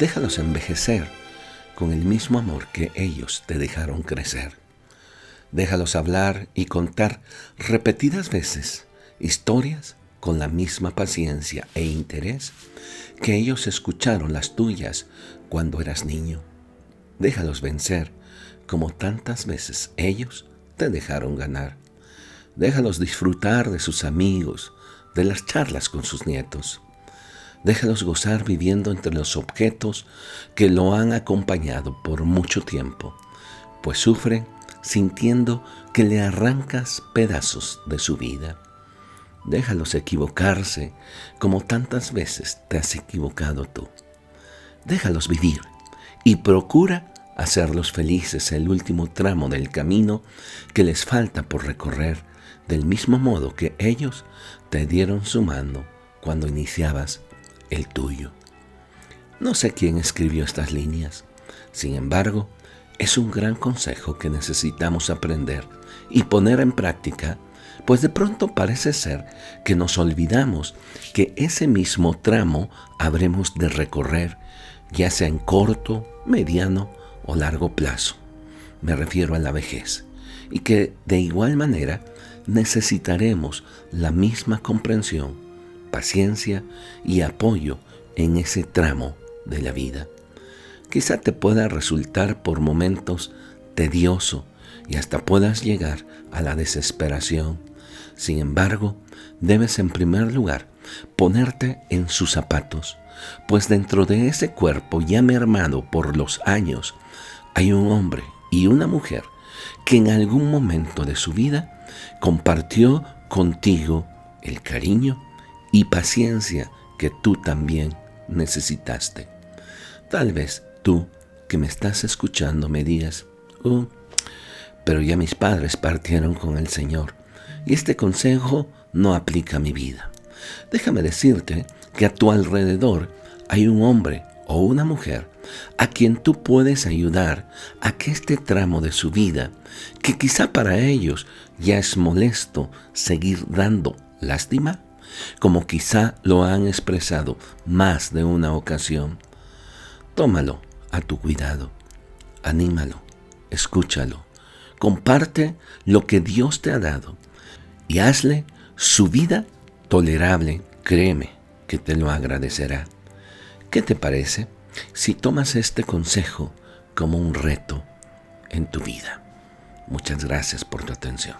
déjalos envejecer con el mismo amor que ellos te dejaron crecer. Déjalos hablar y contar repetidas veces historias con la misma paciencia e interés que ellos escucharon las tuyas cuando eras niño. Déjalos vencer como tantas veces ellos te dejaron ganar. Déjalos disfrutar de sus amigos, de las charlas con sus nietos. Déjalos gozar viviendo entre los objetos que lo han acompañado por mucho tiempo, pues sufren sintiendo que le arrancas pedazos de su vida. Déjalos equivocarse como tantas veces te has equivocado tú. Déjalos vivir y procura hacerlos felices el último tramo del camino que les falta por recorrer, del mismo modo que ellos te dieron su mano cuando iniciabas el tuyo. No sé quién escribió estas líneas, sin embargo, es un gran consejo que necesitamos aprender y poner en práctica, pues de pronto parece ser que nos olvidamos que ese mismo tramo habremos de recorrer, ya sea en corto, mediano o largo plazo. Me refiero a la vejez, y que de igual manera necesitaremos la misma comprensión, paciencia y apoyo en ese tramo de la vida quizá te pueda resultar por momentos tedioso y hasta puedas llegar a la desesperación. Sin embargo, debes en primer lugar ponerte en sus zapatos, pues dentro de ese cuerpo ya mermado por los años hay un hombre y una mujer que en algún momento de su vida compartió contigo el cariño y paciencia que tú también necesitaste. Tal vez tú que me estás escuchando me digas, oh, pero ya mis padres partieron con el Señor y este consejo no aplica a mi vida. Déjame decirte que a tu alrededor hay un hombre o una mujer a quien tú puedes ayudar a que este tramo de su vida, que quizá para ellos ya es molesto seguir dando lástima, como quizá lo han expresado más de una ocasión, tómalo a tu cuidado. Anímalo, escúchalo, comparte lo que Dios te ha dado y hazle su vida tolerable. Créeme que te lo agradecerá. ¿Qué te parece si tomas este consejo como un reto en tu vida? Muchas gracias por tu atención.